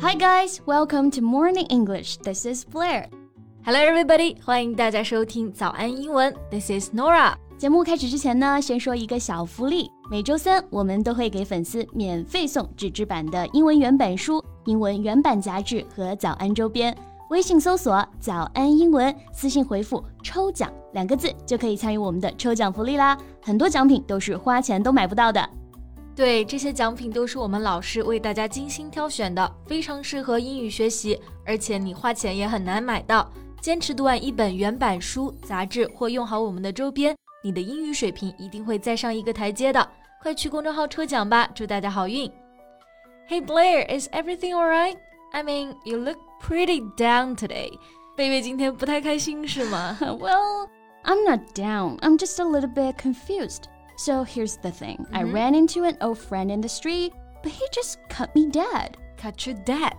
Hi guys, welcome to Morning English. This is Blair. Hello everybody，欢迎大家收听早安英文。This is Nora。节目开始之前呢，先说一个小福利。每周三我们都会给粉丝免费送纸质版的英文原版书、英文原版杂志和早安周边。微信搜索“早安英文”，私信回复“抽奖”两个字就可以参与我们的抽奖福利啦！很多奖品都是花钱都买不到的。对，这些奖品都是我们老师为大家精心挑选的，非常适合英语学习，而且你花钱也很难买到。坚持读完一本原版书、杂志或用好我们的周边，你的英语水平一定会再上一个台阶的。快去公众号抽奖吧，祝大家好运！Hey Blair, is everything alright? I mean, you look pretty down today. 贝贝今天不太开心是吗？Well, I'm not down. I'm just a little bit confused. So here's the thing mm -hmm. I mm-hmm. ran into an old friend in the street, but he just cut me dead. Cut you dead?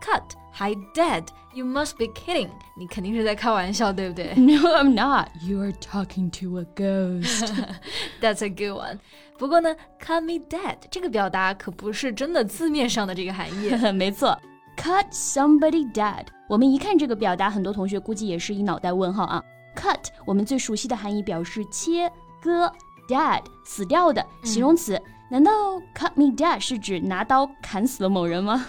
Cut, hi dead. You must be kidding. 你肯定是在开玩笑，对不对？No, I'm not. You are talking to a ghost. That's a good one. 不过呢，cut me dead 这个表达可不是真的字面上的这个含义。没错 ，cut somebody dead。我们一看这个表达，很多同学估计也是一脑袋问号啊。Cut 我们最熟悉的含义表示切割。dead 死掉的形容词。难道 cut me dead 是指拿刀砍死了某人吗？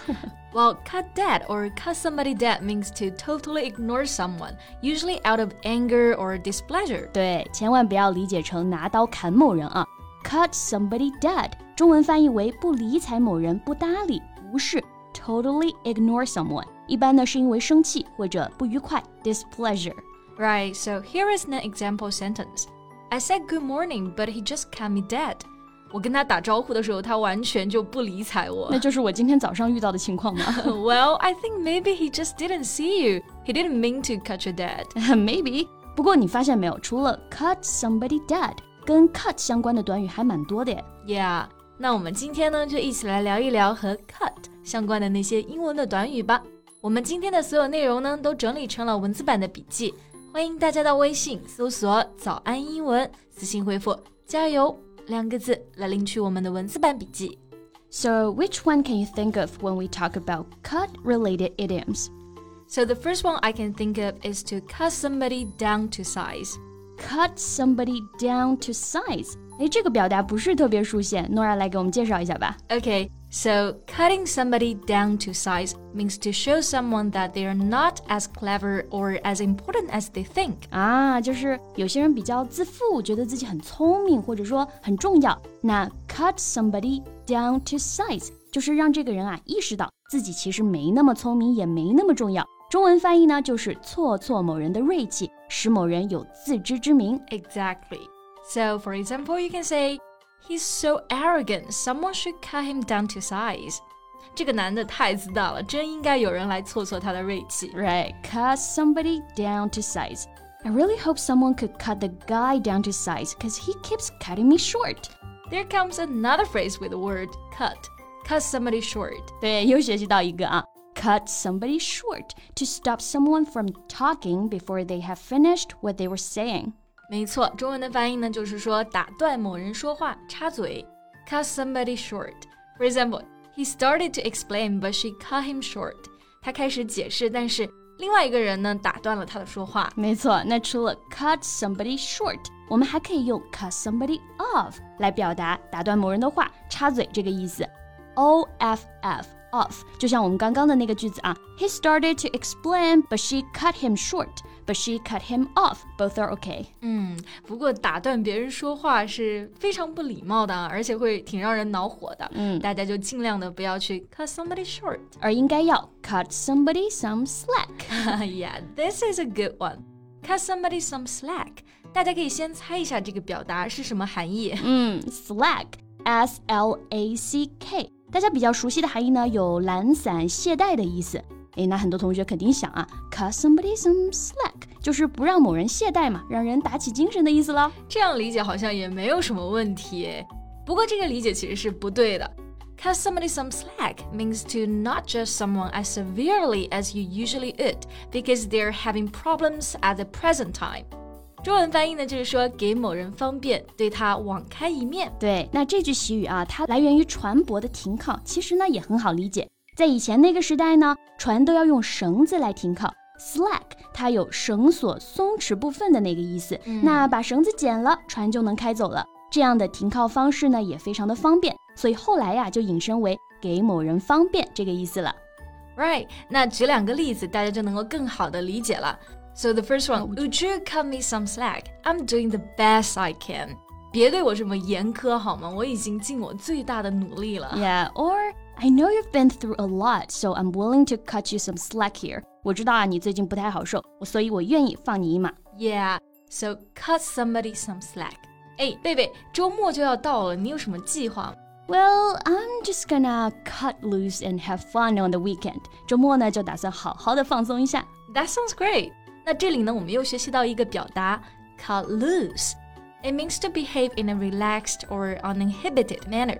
Well, cut dead or cut somebody dead means to totally ignore someone, usually out of anger or displeasure. 对，千万不要理解成拿刀砍某人啊。Cut somebody dead，中文翻译为不理睬某人，不搭理，无视 ，totally ignore someone。一般呢是因为生气或者不愉快，displeasure。Right, so here is an example sentence. I said good morning, but he just cut me dead. 我跟他打招呼的时候，他完全就不理睬我。那就是我今天早上遇到的情况吗？Well, I think maybe he just didn't see you. He didn't mean to cut you dead. maybe. 不过你发现没有，除了 cut somebody dead，跟 cut 相关的短语还蛮多的耶。Yeah. 那我们今天呢，就一起来聊一聊和 cut 相关的那些英文的短语吧。我们今天的所有内容呢，都整理成了文字版的笔记。欢迎大家到微信搜索“早安英文”，私信回复“加油”两个字来领取我们的文字版笔记。So, which one can you think of when we talk about cut related idioms? So, the first one I can think of is to cut somebody down to size. Cut somebody down to size. 哎，这个表达不是特别熟悉，Nora 来给我们介绍一下吧。Okay, so cutting somebody down to size means to show someone that they are not as clever or as important as they think. 啊，就是有些人比较自负，觉得自己很聪明，或者说很重要。那 cut somebody down to size 就是让这个人啊意识到自己其实没那么聪明，也没那么重要。中文翻译呢，就是挫挫某人的锐气，使某人有自知之明。Exactly. So, for example, you can say, He's so arrogant, someone should cut him down to size. 这个男的太自大了，真应该有人来挫挫他的锐气。Right, cut somebody down to size. I really hope someone could cut the guy down to size because he keeps cutting me short. There comes another phrase with the word cut. Cut somebody short. 对，又学习到一个啊。Cut somebody short to stop someone from talking before they have finished what they were saying. 没错，中文的翻译呢，就是说打断某人说话，插嘴，cut somebody short. For example, he started to explain, but she cut him short. 他开始解释，但是另外一个人呢，打断了他的说话。没错，那除了 cut somebody short，我们还可以用 cut somebody off 来表达打断某人的话，插嘴这个意思。O F F off，就像我们刚刚的那个句子啊，He started to explain, but she cut him short. But she cut him off. Both are okay. 嗯，不过打断别人说话是非常不礼貌的，而且会挺让人恼火的。嗯，大家就尽量的不要去 cut somebody short，而应该要 cut somebody some slack. yeah, this is a good one. Cut somebody some slack. 大家可以先猜一下这个表达是什么含义。嗯，slack，s l a c k，大家比较熟悉的含义呢，有懒散、懈怠的意思。 诶，那很多同学肯定想啊，cut somebody some slack，就是不让某人懈怠嘛，让人打起精神的意思了。这样理解好像也没有什么问题。不过这个理解其实是不对的。Cut somebody some slack means to not judge someone as severely as you usually would because they're having problems at the present time. 中文翻译呢，就是说给某人方便，对他网开一面。对，那这句习语啊，它来源于船舶的停靠，其实呢也很好理解。在以前那个时代呢，船都要用绳子来停靠，slack 它有绳索松弛部分的那个意思。那把绳子剪了，船就能开走了。这样的停靠方式呢，也非常的方便，所以后来呀，就引申为给某人方便这个意思了。Right，那举两个例子，大家就能够更好的理解了。So the first one, would you cut me some slack? I'm doing the best I can. 别对我这么严苛好吗？我已经尽我最大的努力了。Yeah, or I know you've been through a lot, so I'm willing to cut you some slack here. 我知道啊，你最近不太好受，所以我愿意放你一马。Yeah, so cut somebody some slack. 哎，贝贝，周末就要到了，你有什么计划？well, I'm just gonna cut loose and have fun on the weekend. 周末呢，就打算好好的放松一下。That sounds great. 那这里呢，我们又学习到一个表达，cut loose. It means to behave in a relaxed or uninhibited manner，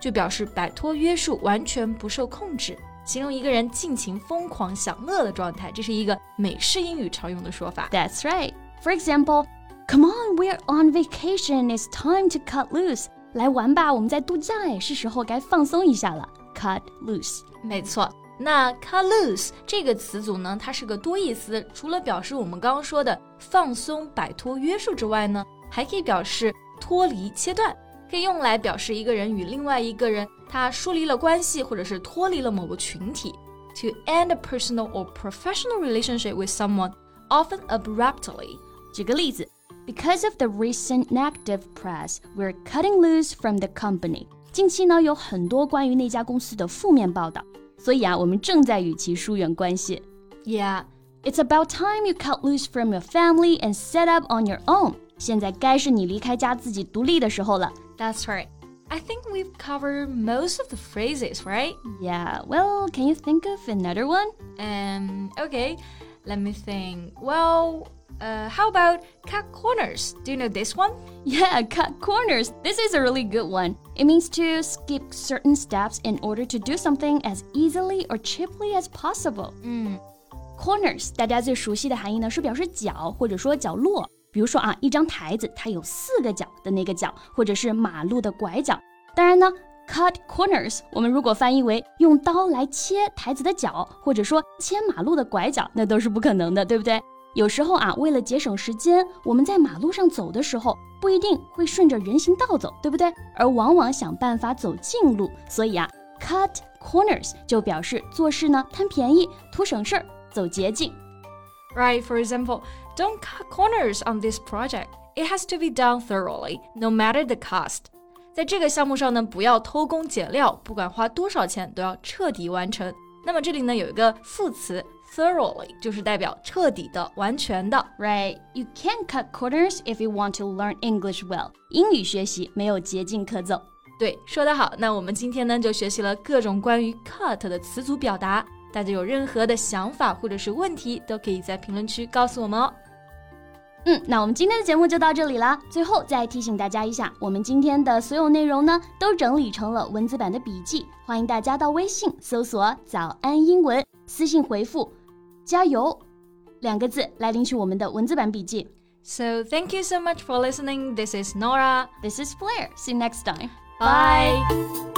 就表示摆脱约束，完全不受控制，形容一个人尽情疯狂享乐的状态。这是一个美式英语常用的说法。That's right. For example, come on, we're on vacation. It's time to cut loose. 来玩吧，我们在度假哎，是时候该放松一下了。Cut loose，没错。那 cut loose 这个词组呢，它是个多义词，除了表示我们刚刚说的放松、摆脱约束之外呢，还可以表示脱离、切断，可以用来表示一个人与另外一个人他疏离了关系，或者是脱离了某个群体。To end a personal or professional relationship with someone, often abruptly。举个例子。Because of the recent negative press, we're cutting loose from the company. 近期呢有很多关于那家公司的负面报道，所以啊，我们正在与其疏远关系。Yeah, it's about time you cut loose from your family and set up on your own. 现在该是你离开家自己独立的时候了。 That's right. I think we've covered most of the phrases, right? Yeah. Well, can you think of another one? Um. Okay. Let me think. Well. Uh, how about cut corners? Do you know this one? Yeah, cut corners. This is a really good one. It means to skip certain steps in order to do something as easily or cheaply as possible. 嗯，corners 大家最熟悉的含义呢是表示角或者说角落。 比如说啊，一张台子它有四个角的那个角，或者是马路的拐角。当然呢，cut corners 我们如果翻译为用刀来切台子的角，或者说切马路的拐角，那都是不可能的，对不对？有时候啊，为了节省时间，我们在马路上走的时候不一定会顺着人行道走，对不对？而往往想办法走近路，所以啊，cut corners 就表示做事呢贪便宜、图省事儿、走捷径。Right, for example, don't cut corners on this project. It has to be done thoroughly, no matter the cost. 在这个项目上呢，不要偷工减料，不管花多少钱，都要彻底完成。那么这里呢有一个副词。thoroughly 就是代表彻底的、完全的。Right, you can't cut corners if you want to learn English well. 英语学习没有捷径可走。对，说得好。那我们今天呢就学习了各种关于 cut 的词组表达。 大家有任何的想法或者是问题，都可以在评论区告诉我们哦。嗯，那我们今天的节目就到这里啦。最后再提醒大家一下，我们今天的所有内容呢，都整理成了文字版的笔记，欢迎大家到微信搜索“早安英文”，私信回复。加油两个字来领取我们的文字版笔记。So thank you so much for listening. This is Nora. This is Blair. See you next time. Bye.